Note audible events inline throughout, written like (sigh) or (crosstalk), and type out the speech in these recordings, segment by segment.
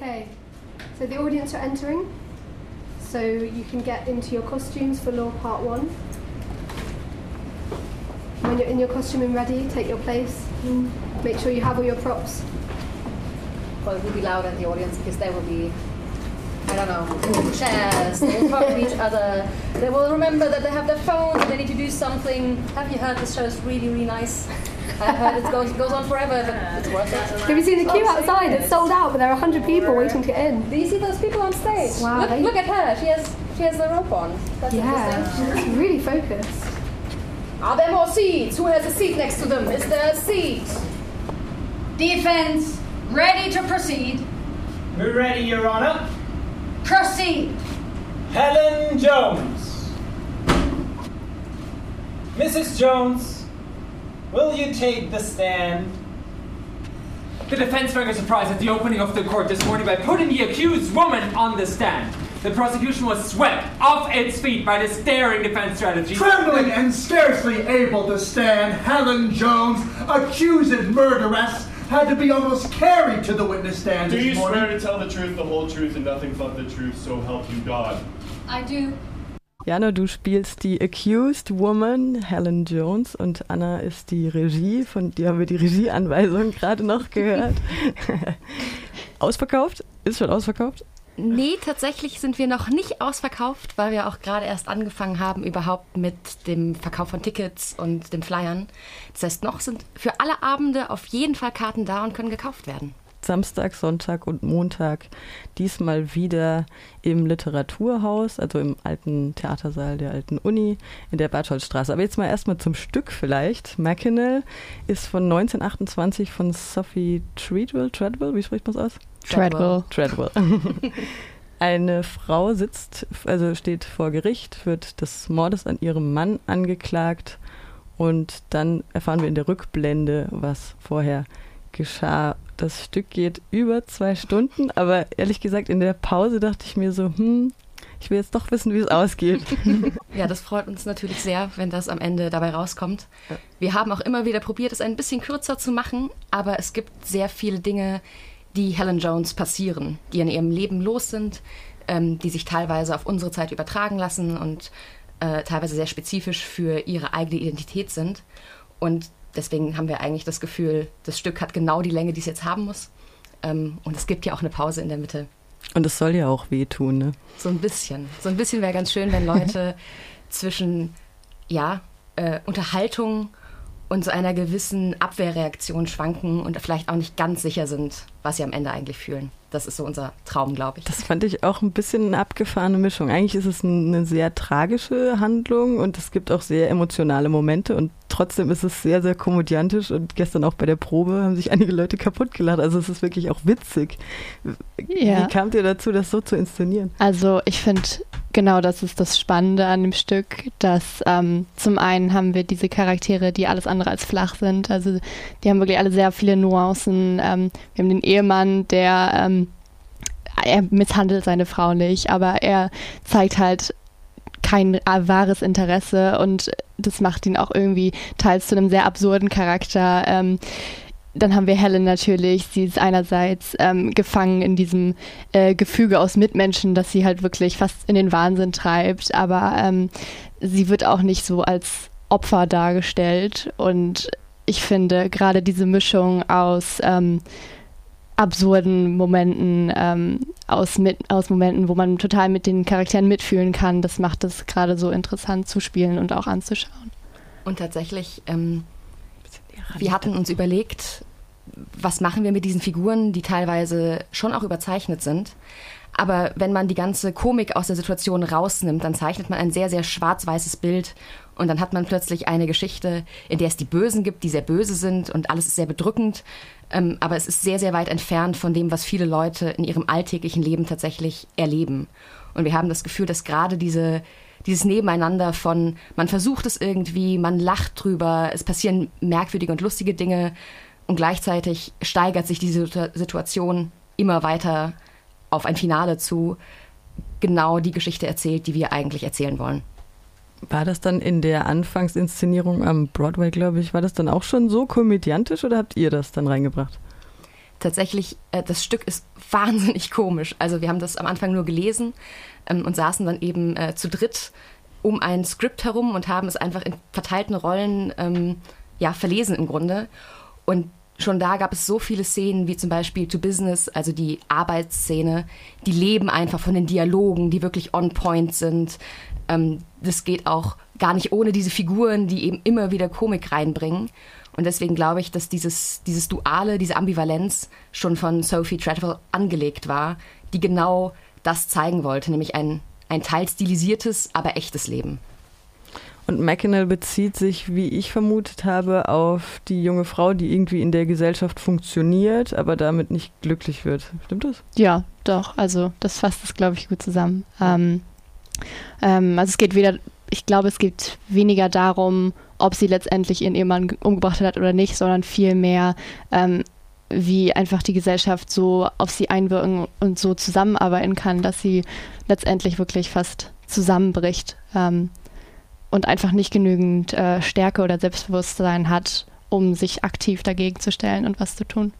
Okay, so the audience are entering, so you can get into your costumes for Law Part 1. When you're in your costume and ready, take your place. Make sure you have all your props. Well, it will be loud in the audience because they will be, I don't know, chairs, they talk to each (laughs) other. They will remember that they have their phones and they need to do something. Have you heard this show is really, really nice? I've heard it goes, goes on forever, but it's worth it. Have you seen the queue outside? It's sold out, but there are 100 people waiting to get in. Do you see those people on stage? Wow, Look, look at her. She has she has the rope on. That's Yeah, interesting. it's really focused. Are there more seats? Who has a seat next to them? Is there a seat? Defense, ready to proceed. We're ready, Your Honor. Proceed. Helen Jones. Mrs. Jones, will you take the stand? The defense very surprised at the opening of the court this morning by putting the accused woman on the stand. The prosecution was swept off its feet by the staring defense strategy. Trembling and scarcely able to stand, Helen Jones, accused murderess, had to be almost carried to the witness stand Do this you morning. swear to tell the truth, the whole truth, and nothing but the truth, so help you God? I do. Jana, du spielst die Accused Woman, Helen Jones, und Anna ist die Regie. Von dir haben wir die Regieanweisung gerade noch gehört. (laughs) ausverkauft? Ist schon ausverkauft? Nee, tatsächlich sind wir noch nicht ausverkauft, weil wir auch gerade erst angefangen haben, überhaupt mit dem Verkauf von Tickets und den Flyern. Das heißt, noch sind für alle Abende auf jeden Fall Karten da und können gekauft werden. Samstag, Sonntag und Montag. Diesmal wieder im Literaturhaus, also im alten Theatersaal der alten Uni in der Bertholdstraße. Aber jetzt mal erstmal zum Stück vielleicht. Mackinell ist von 1928 von Sophie Treadwell. Treadwell, wie spricht man es aus? Treadwell. Treadwell. (laughs) Eine Frau sitzt, also steht vor Gericht, wird des Mordes an ihrem Mann angeklagt und dann erfahren wir in der Rückblende, was vorher geschah. Das Stück geht über zwei Stunden, aber ehrlich gesagt in der Pause dachte ich mir so, hm, ich will jetzt doch wissen, wie es ausgeht. (laughs) Ja, das freut uns natürlich sehr, wenn das am Ende dabei rauskommt. Wir haben auch immer wieder probiert, es ein bisschen kürzer zu machen, aber es gibt sehr viele Dinge, die Helen Jones passieren, die in ihrem Leben los sind, ähm, die sich teilweise auf unsere Zeit übertragen lassen und äh, teilweise sehr spezifisch für ihre eigene Identität sind. Und deswegen haben wir eigentlich das Gefühl, das Stück hat genau die Länge, die es jetzt haben muss. Ähm, und es gibt ja auch eine Pause in der Mitte. Und es soll ja auch wehtun, ne? So ein bisschen. So ein bisschen wäre ganz schön, wenn Leute (laughs) zwischen ja, äh, Unterhaltung und so einer gewissen Abwehrreaktion schwanken und vielleicht auch nicht ganz sicher sind, was sie am Ende eigentlich fühlen. Das ist so unser Traum, glaube ich. Das fand ich auch ein bisschen eine abgefahrene Mischung. Eigentlich ist es eine sehr tragische Handlung und es gibt auch sehr emotionale Momente und trotzdem ist es sehr, sehr komödiantisch und gestern auch bei der Probe haben sich einige Leute kaputt gelacht. Also es ist wirklich auch witzig. Ja. Wie kamt ihr dazu, das so zu inszenieren? Also ich finde, genau das ist das Spannende an dem Stück, dass ähm, zum einen haben wir diese Charaktere, die alles andere als flach sind. Also die haben wirklich alle sehr viele Nuancen. Ähm, wir haben den Ehemann, der ähm, er misshandelt seine Frau nicht, aber er zeigt halt kein äh, wahres Interesse und das macht ihn auch irgendwie teils zu einem sehr absurden Charakter. Ähm, dann haben wir Helen natürlich. Sie ist einerseits ähm, gefangen in diesem äh, Gefüge aus Mitmenschen, das sie halt wirklich fast in den Wahnsinn treibt. Aber ähm, sie wird auch nicht so als Opfer dargestellt. Und ich finde gerade diese Mischung aus ähm, absurden Momenten, ähm, aus, mit, aus Momenten, wo man total mit den Charakteren mitfühlen kann, das macht es gerade so interessant zu spielen und auch anzuschauen. Und tatsächlich, ähm, wir hatten uns überlegt, was machen wir mit diesen Figuren, die teilweise schon auch überzeichnet sind. Aber wenn man die ganze Komik aus der Situation rausnimmt, dann zeichnet man ein sehr, sehr schwarz-weißes Bild und dann hat man plötzlich eine Geschichte, in der es die Bösen gibt, die sehr böse sind und alles ist sehr bedrückend. Ähm, aber es ist sehr, sehr weit entfernt von dem, was viele Leute in ihrem alltäglichen Leben tatsächlich erleben. Und wir haben das Gefühl, dass gerade diese, dieses Nebeneinander von, man versucht es irgendwie, man lacht drüber, es passieren merkwürdige und lustige Dinge und gleichzeitig steigert sich diese Situ- Situation immer weiter auf ein Finale zu, genau die Geschichte erzählt, die wir eigentlich erzählen wollen. War das dann in der Anfangsinszenierung am Broadway, glaube ich, war das dann auch schon so komödiantisch oder habt ihr das dann reingebracht? tatsächlich, äh, das Stück ist (laughs) wahnsinnig komisch. Also wir haben das am Anfang nur gelesen ähm, und saßen dann eben äh, zu dritt um ein Skript herum und haben es einfach in verteilten Rollen ähm, ja, verlesen im Grunde. Und schon da gab es so viele Szenen, wie zum Beispiel To Business, also die Arbeitsszene, die leben einfach von den Dialogen, die wirklich on point sind. Ähm, das geht auch gar nicht ohne diese Figuren, die eben immer wieder Komik reinbringen. Und deswegen glaube ich, dass dieses, dieses Duale, diese Ambivalenz schon von Sophie Treadwell angelegt war, die genau das zeigen wollte, nämlich ein, ein teils stilisiertes, aber echtes Leben. Und McKinnell bezieht sich, wie ich vermutet habe, auf die junge Frau, die irgendwie in der Gesellschaft funktioniert, aber damit nicht glücklich wird. Stimmt das? Ja, doch. Also das fasst es, glaube ich, gut zusammen. Ähm, ähm, also es geht weder, ich glaube, es geht weniger darum, ob sie letztendlich ihren Ehemann umgebracht hat oder nicht, sondern vielmehr, ähm, wie einfach die Gesellschaft so auf sie einwirken und so zusammenarbeiten kann, dass sie letztendlich wirklich fast zusammenbricht ähm, und einfach nicht genügend äh, Stärke oder Selbstbewusstsein hat, um sich aktiv dagegen zu stellen und was zu tun.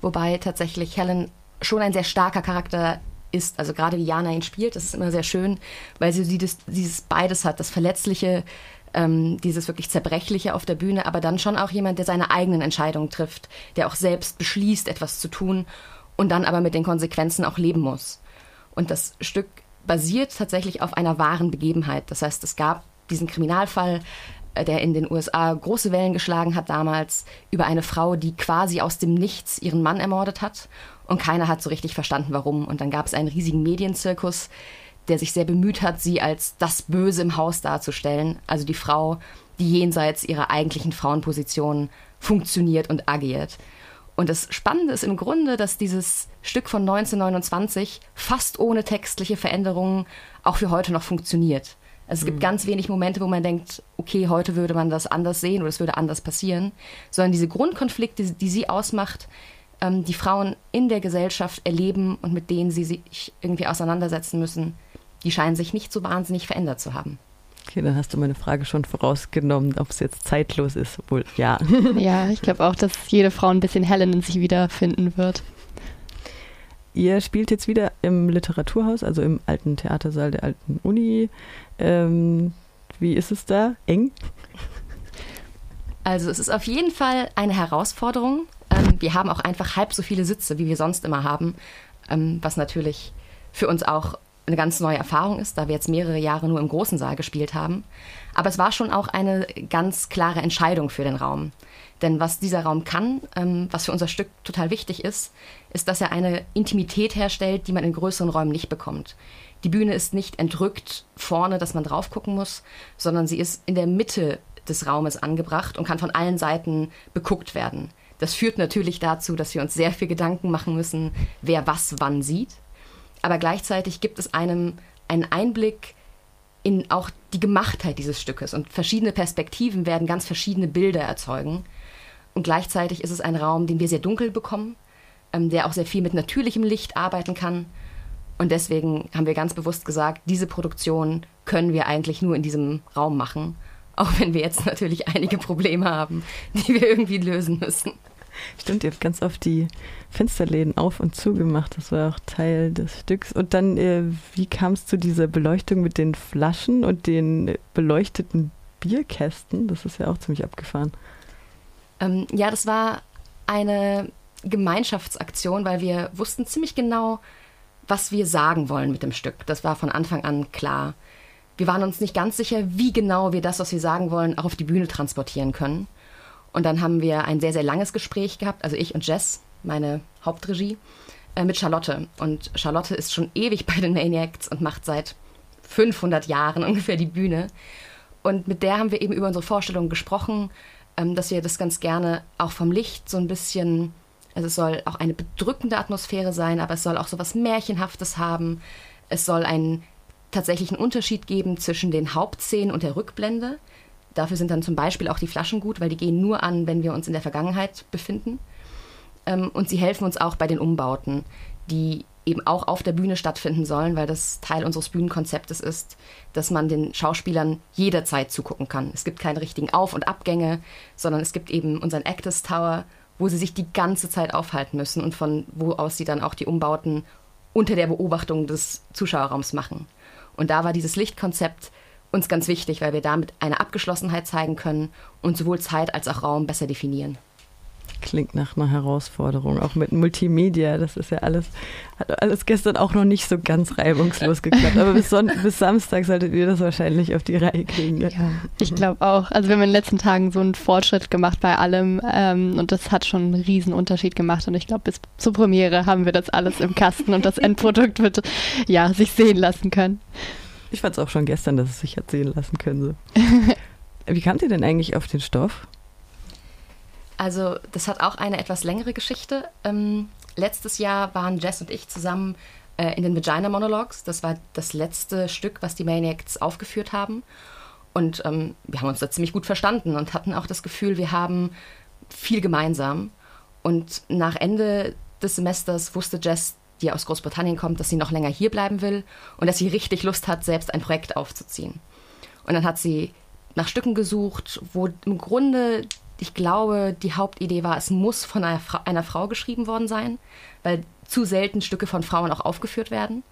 Wobei tatsächlich Helen schon ein sehr starker Charakter ist. Also gerade wie Jana ihn spielt, das ist immer sehr schön, weil sie dieses, dieses beides hat, das Verletzliche, ähm, dieses wirklich Zerbrechliche auf der Bühne, aber dann schon auch jemand, der seine eigenen Entscheidungen trifft, der auch selbst beschließt, etwas zu tun und dann aber mit den Konsequenzen auch leben muss. Und das Stück basiert tatsächlich auf einer wahren Begebenheit. Das heißt, es gab diesen Kriminalfall, äh, der in den USA große Wellen geschlagen hat damals, über eine Frau, die quasi aus dem Nichts ihren Mann ermordet hat. Und keiner hat so richtig verstanden, warum. Und dann gab es einen riesigen Medienzirkus, der sich sehr bemüht hat, sie als das Böse im Haus darzustellen. Also die Frau, die jenseits ihrer eigentlichen Frauenposition funktioniert und agiert. Und das Spannende ist im Grunde, dass dieses Stück von 1929 fast ohne textliche Veränderungen auch für heute noch funktioniert. Also es gibt mhm. ganz wenig Momente, wo man denkt, okay, heute würde man das anders sehen oder es würde anders passieren, sondern diese Grundkonflikte, die, sie ausmacht, ähm, die Frauen in der Gesellschaft erleben und mit denen sie sich irgendwie auseinandersetzen müssen, die scheinen sich nicht so wahnsinnig verändert zu haben. Okay, dann hast du meine Frage schon vorausgenommen, ob es jetzt zeitlos ist. Wohl, ja. (laughs) Ja, ich glaube auch, dass jede Frau ein bisschen Helen in sich wiederfinden wird. Ihr spielt jetzt wieder im Literaturhaus, also im alten Theatersaal der alten Uni. Ähm, wie ist es da? Eng? Also es ist auf jeden Fall eine Herausforderung. Ähm, wir haben auch einfach halb so viele Sitze, wie wir sonst immer haben, ähm, was natürlich für uns auch eine ganz neue Erfahrung ist, da wir jetzt mehrere Jahre nur im großen Saal gespielt haben. Aber es war schon auch eine ganz klare Entscheidung für den Raum. Denn was dieser Raum kann, ähm, was für unser Stück total wichtig ist, ist, dass er eine Intimität herstellt, die man in größeren Räumen nicht bekommt. Die Bühne ist nicht entrückt vorne, dass man drauf gucken muss, sondern sie ist in der Mitte des Raumes angebracht und kann von allen Seiten beguckt werden. Das führt natürlich dazu, dass wir uns sehr viel Gedanken machen müssen, wer was wann sieht aber gleichzeitig gibt es einem einen Einblick in auch die Gemachtheit dieses Stückes und verschiedene Perspektiven werden ganz verschiedene Bilder erzeugen. Und gleichzeitig ist es ein Raum, den wir sehr dunkel bekommen, ähm, der auch sehr viel mit natürlichem Licht arbeiten kann. Und deswegen haben wir ganz bewusst gesagt, diese Produktion können wir eigentlich nur in diesem Raum machen, auch wenn wir jetzt natürlich einige Probleme haben, die wir irgendwie lösen müssen. Stimmt, ihr habt ganz oft die Fensterläden auf und zugemacht. Das war auch Teil des Stücks. Und dann, äh, wie kam es zu dieser Beleuchtung mit den Flaschen und den beleuchteten Bierkästen? Das ist ja auch ziemlich abgefahren. Ähm, ja, das war eine Gemeinschaftsaktion, weil wir wussten ziemlich genau, was wir sagen wollen mit dem Stück. Das war von Anfang an klar. Wir waren uns nicht ganz sicher, wie genau wir das, was wir sagen wollen, auch auf die Bühne transportieren können. Und dann haben wir ein sehr, sehr langes Gespräch gehabt, also ich und Jess, meine Hauptregie, äh, mit Charlotte. Und Charlotte ist schon ewig (laughs) bei den Maniacs und macht seit 500 Jahren ungefähr die Bühne. Und mit der haben wir eben über unsere Vorstellungen gesprochen, ähm, dass wir das ganz gerne auch vom Licht so ein bisschen, also es soll auch eine bedrückende Atmosphäre sein, aber es soll auch so was Märchenhaftes haben. Es soll einen tatsächlichen Unterschied geben zwischen den Hauptszenen und der Rückblende. Dafür sind dann zum Beispiel auch die Flaschen gut, weil die gehen nur an, wenn wir uns in der Vergangenheit befinden. Ähm, und sie helfen uns auch bei den Umbauten, die eben auch auf der Bühne stattfinden sollen, weil das Teil unseres Bühnenkonzeptes ist, dass man den Schauspielern jederzeit zugucken kann. Es gibt keine richtigen Auf- und Abgänge, sondern es gibt eben unseren Actors Tower, wo sie sich die ganze Zeit aufhalten müssen und von wo aus sie dann auch die Umbauten unter der Beobachtung des Zuschauerraums machen. Und da war dieses Lichtkonzept uns ganz wichtig, weil wir damit eine Abgeschlossenheit zeigen können und sowohl Zeit als auch Raum besser definieren. Klingt nach einer Herausforderung, auch mit Multimedia. Das ist ja alles, hat alles gestern auch noch nicht so ganz reibungslos (laughs) geklappt. Aber bis, Son bis Samstag solltet ihr das wahrscheinlich auf die Reihe kriegen. Ja, ich glaube auch. Also wir haben in den letzten Tagen so einen Fortschritt gemacht bei allem ähm, und das hat schon einen riesen Unterschied gemacht. Und ich glaube, bis zur Premiere haben wir das alles im Kasten und das Endprodukt wird ja sich sehen lassen können. Ich fand es auch schon gestern, dass es sich hat sehen lassen können. So. (laughs) Wie kamt ihr denn eigentlich auf den Stoff? Also das hat auch eine etwas längere Geschichte. Ähm, letztes Jahr waren Jess und ich zusammen äh, in den Vagina Monologues. Das war das letzte Stück, was die Maniacs aufgeführt haben. Und ähm, wir haben uns da ziemlich gut verstanden und hatten auch das Gefühl, wir haben viel gemeinsam. Und nach Ende des Semesters wusste Jess, die aus Großbritannien kommt, dass sie noch länger hier bleiben will und dass sie richtig Lust hat, selbst ein Projekt aufzuziehen. Und dann hat sie nach Stücken gesucht, wo im Grunde ich glaube, die Hauptidee war, es muss von einer, Fra einer Frau geschrieben worden sein, weil zu selten Stücke von Frauen auch aufgeführt werden.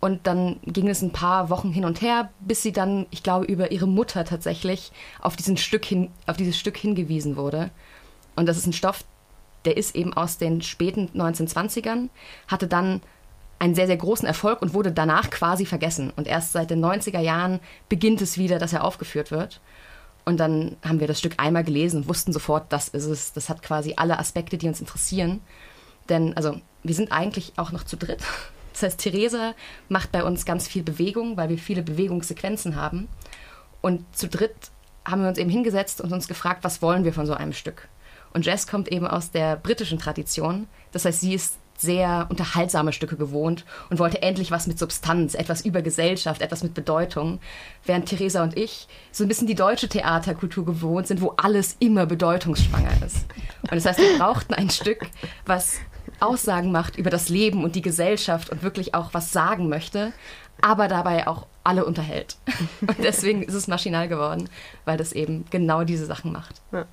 Und dann ging es ein paar Wochen hin und her, bis sie dann, ich glaube, über ihre Mutter tatsächlich auf, diesen Stück hin, auf dieses Stück hingewiesen wurde. Und das ist ein Stoff, der ist eben aus den späten 1920ern, hatte dann einen sehr, sehr großen Erfolg und wurde danach quasi vergessen. Und erst seit den 90er Jahren beginnt es wieder, dass er aufgeführt wird. Und dann haben wir das Stück einmal gelesen und wussten sofort, das ist es. Das hat quasi alle Aspekte, die uns interessieren. Denn, also, wir sind eigentlich auch noch zu dritt. (laughs) Das heißt, Theresa macht bei uns ganz viel Bewegung, weil wir viele Bewegungssequenzen haben. Und zu dritt haben wir uns eben hingesetzt und uns gefragt, was wollen wir von so einem Stück? Und Jess kommt eben aus der britischen Tradition. Das heißt, sie ist sehr unterhaltsame Stücke gewohnt und wollte endlich was mit Substanz, etwas über Gesellschaft, etwas mit Bedeutung. Während Theresa und ich so ein bisschen die deutsche Theaterkultur gewohnt sind, wo alles immer bedeutungsschwanger ist. Und das heißt, wir brauchten ein Stück, was Aussagen macht über das Leben und die Gesellschaft und wirklich auch was sagen möchte, aber dabei auch alle unterhält. Und deswegen ist es maschinal geworden, weil das eben genau diese Sachen macht. Ja.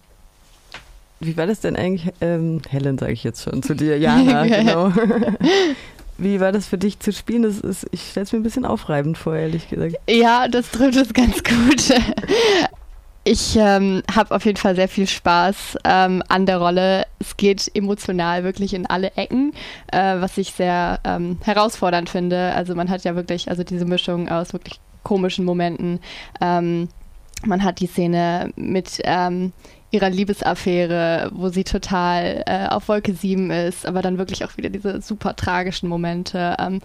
Wie war das denn eigentlich, ähm, Helen sage ich jetzt schon, zu dir, Jana, (laughs) genau. (laughs) Wie war das für dich zu spielen? Das ist, ich stelle es mir ein bisschen aufreibend vor, ehrlich gesagt. Ja, das trifft es ganz gut. (laughs) Ich ähm, habe auf jeden Fall sehr viel Spaß ähm, an der Rolle. Es geht emotional wirklich in alle Ecken, äh, was ich sehr ähm, herausfordernd finde. Also man hat ja wirklich, also diese Mischung aus wirklich komischen Momenten. Ähm, man hat die Szene mit ähm, ihrer Liebesaffäre, wo sie total äh, auf Wolke 7 ist, aber dann wirklich auch wieder diese super tragischen Momente, ähm,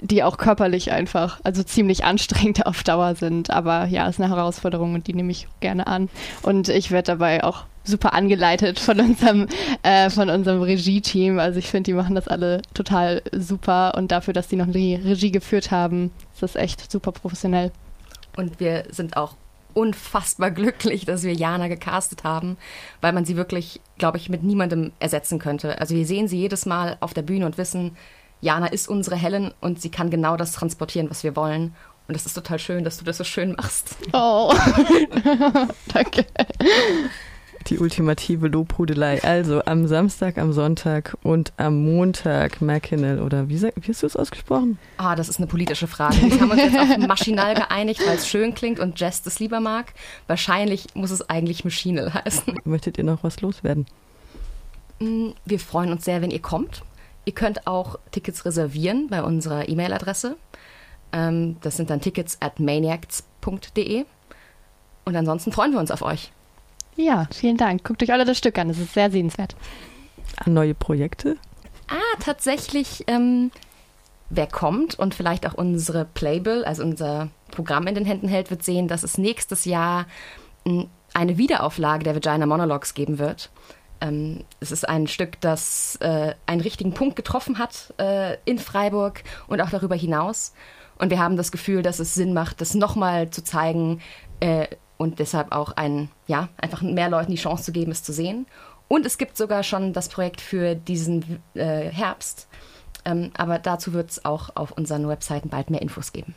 die auch körperlich einfach, also ziemlich anstrengend (laughs) auf Dauer sind. Aber ja, ist eine Herausforderung und die nehme ich gerne an. Und ich werde dabei auch super angeleitet von unserem, äh, von unserem Regie-Team. Also ich finde, die machen das alle total super und dafür, dass die noch die Regie geführt haben, ist das echt super professionell. Und wir sind auch unfassbar glücklich, dass wir Jana gecastet haben, weil man sie wirklich, glaube ich, mit niemandem ersetzen könnte. Also wir sehen sie jedes Mal auf der Bühne und wissen, Jana ist unsere Helen und sie kann genau das transportieren, was wir wollen. Und das ist total schön, dass du das so schön machst. Oh, (laughs) danke die ultimative Lobhudelei. Also am Samstag, am Sonntag und am Montag Mackinac oder wie, wie hast du es ausgesprochen? Ah, das ist eine politische Frage. Wir haben uns jetzt auf maschinal geeinigt, weil es schön klingt und Jess das lieber mag. Wahrscheinlich muss es eigentlich Maschinal heißen. Möchtet ihr noch was loswerden? Mm, wir freuen uns sehr, wenn ihr kommt. Ihr könnt auch Tickets reservieren bei unserer E-Mail-Adresse. Ähm, das sind dann tickets at maniacs.de. Und ansonsten freuen wir uns auf euch. Ja, vielen Dank. Guckt euch alle das Stück an, es ist sehr sehenswert. Neue Projekte? Ah, tatsächlich, ähm, wer kommt und vielleicht auch unsere Playbill, also unser Programm in den Händen hält, wird sehen, dass es nächstes Jahr hm, eine Wiederauflage der Vagina Monologues geben wird. Ähm, es ist ein Stück, das äh, einen richtigen Punkt getroffen hat äh, in Freiburg und auch darüber hinaus. Und wir haben das Gefühl, dass es Sinn macht, das nochmal zu zeigen, äh, und deshalb auch ein, ja, einfach mehr Leuten die Chance zu geben, es zu sehen. Und es gibt sogar schon das Projekt für diesen äh, Herbst. Ähm, aber dazu wird es auch auf unseren Webseiten bald mehr Infos geben.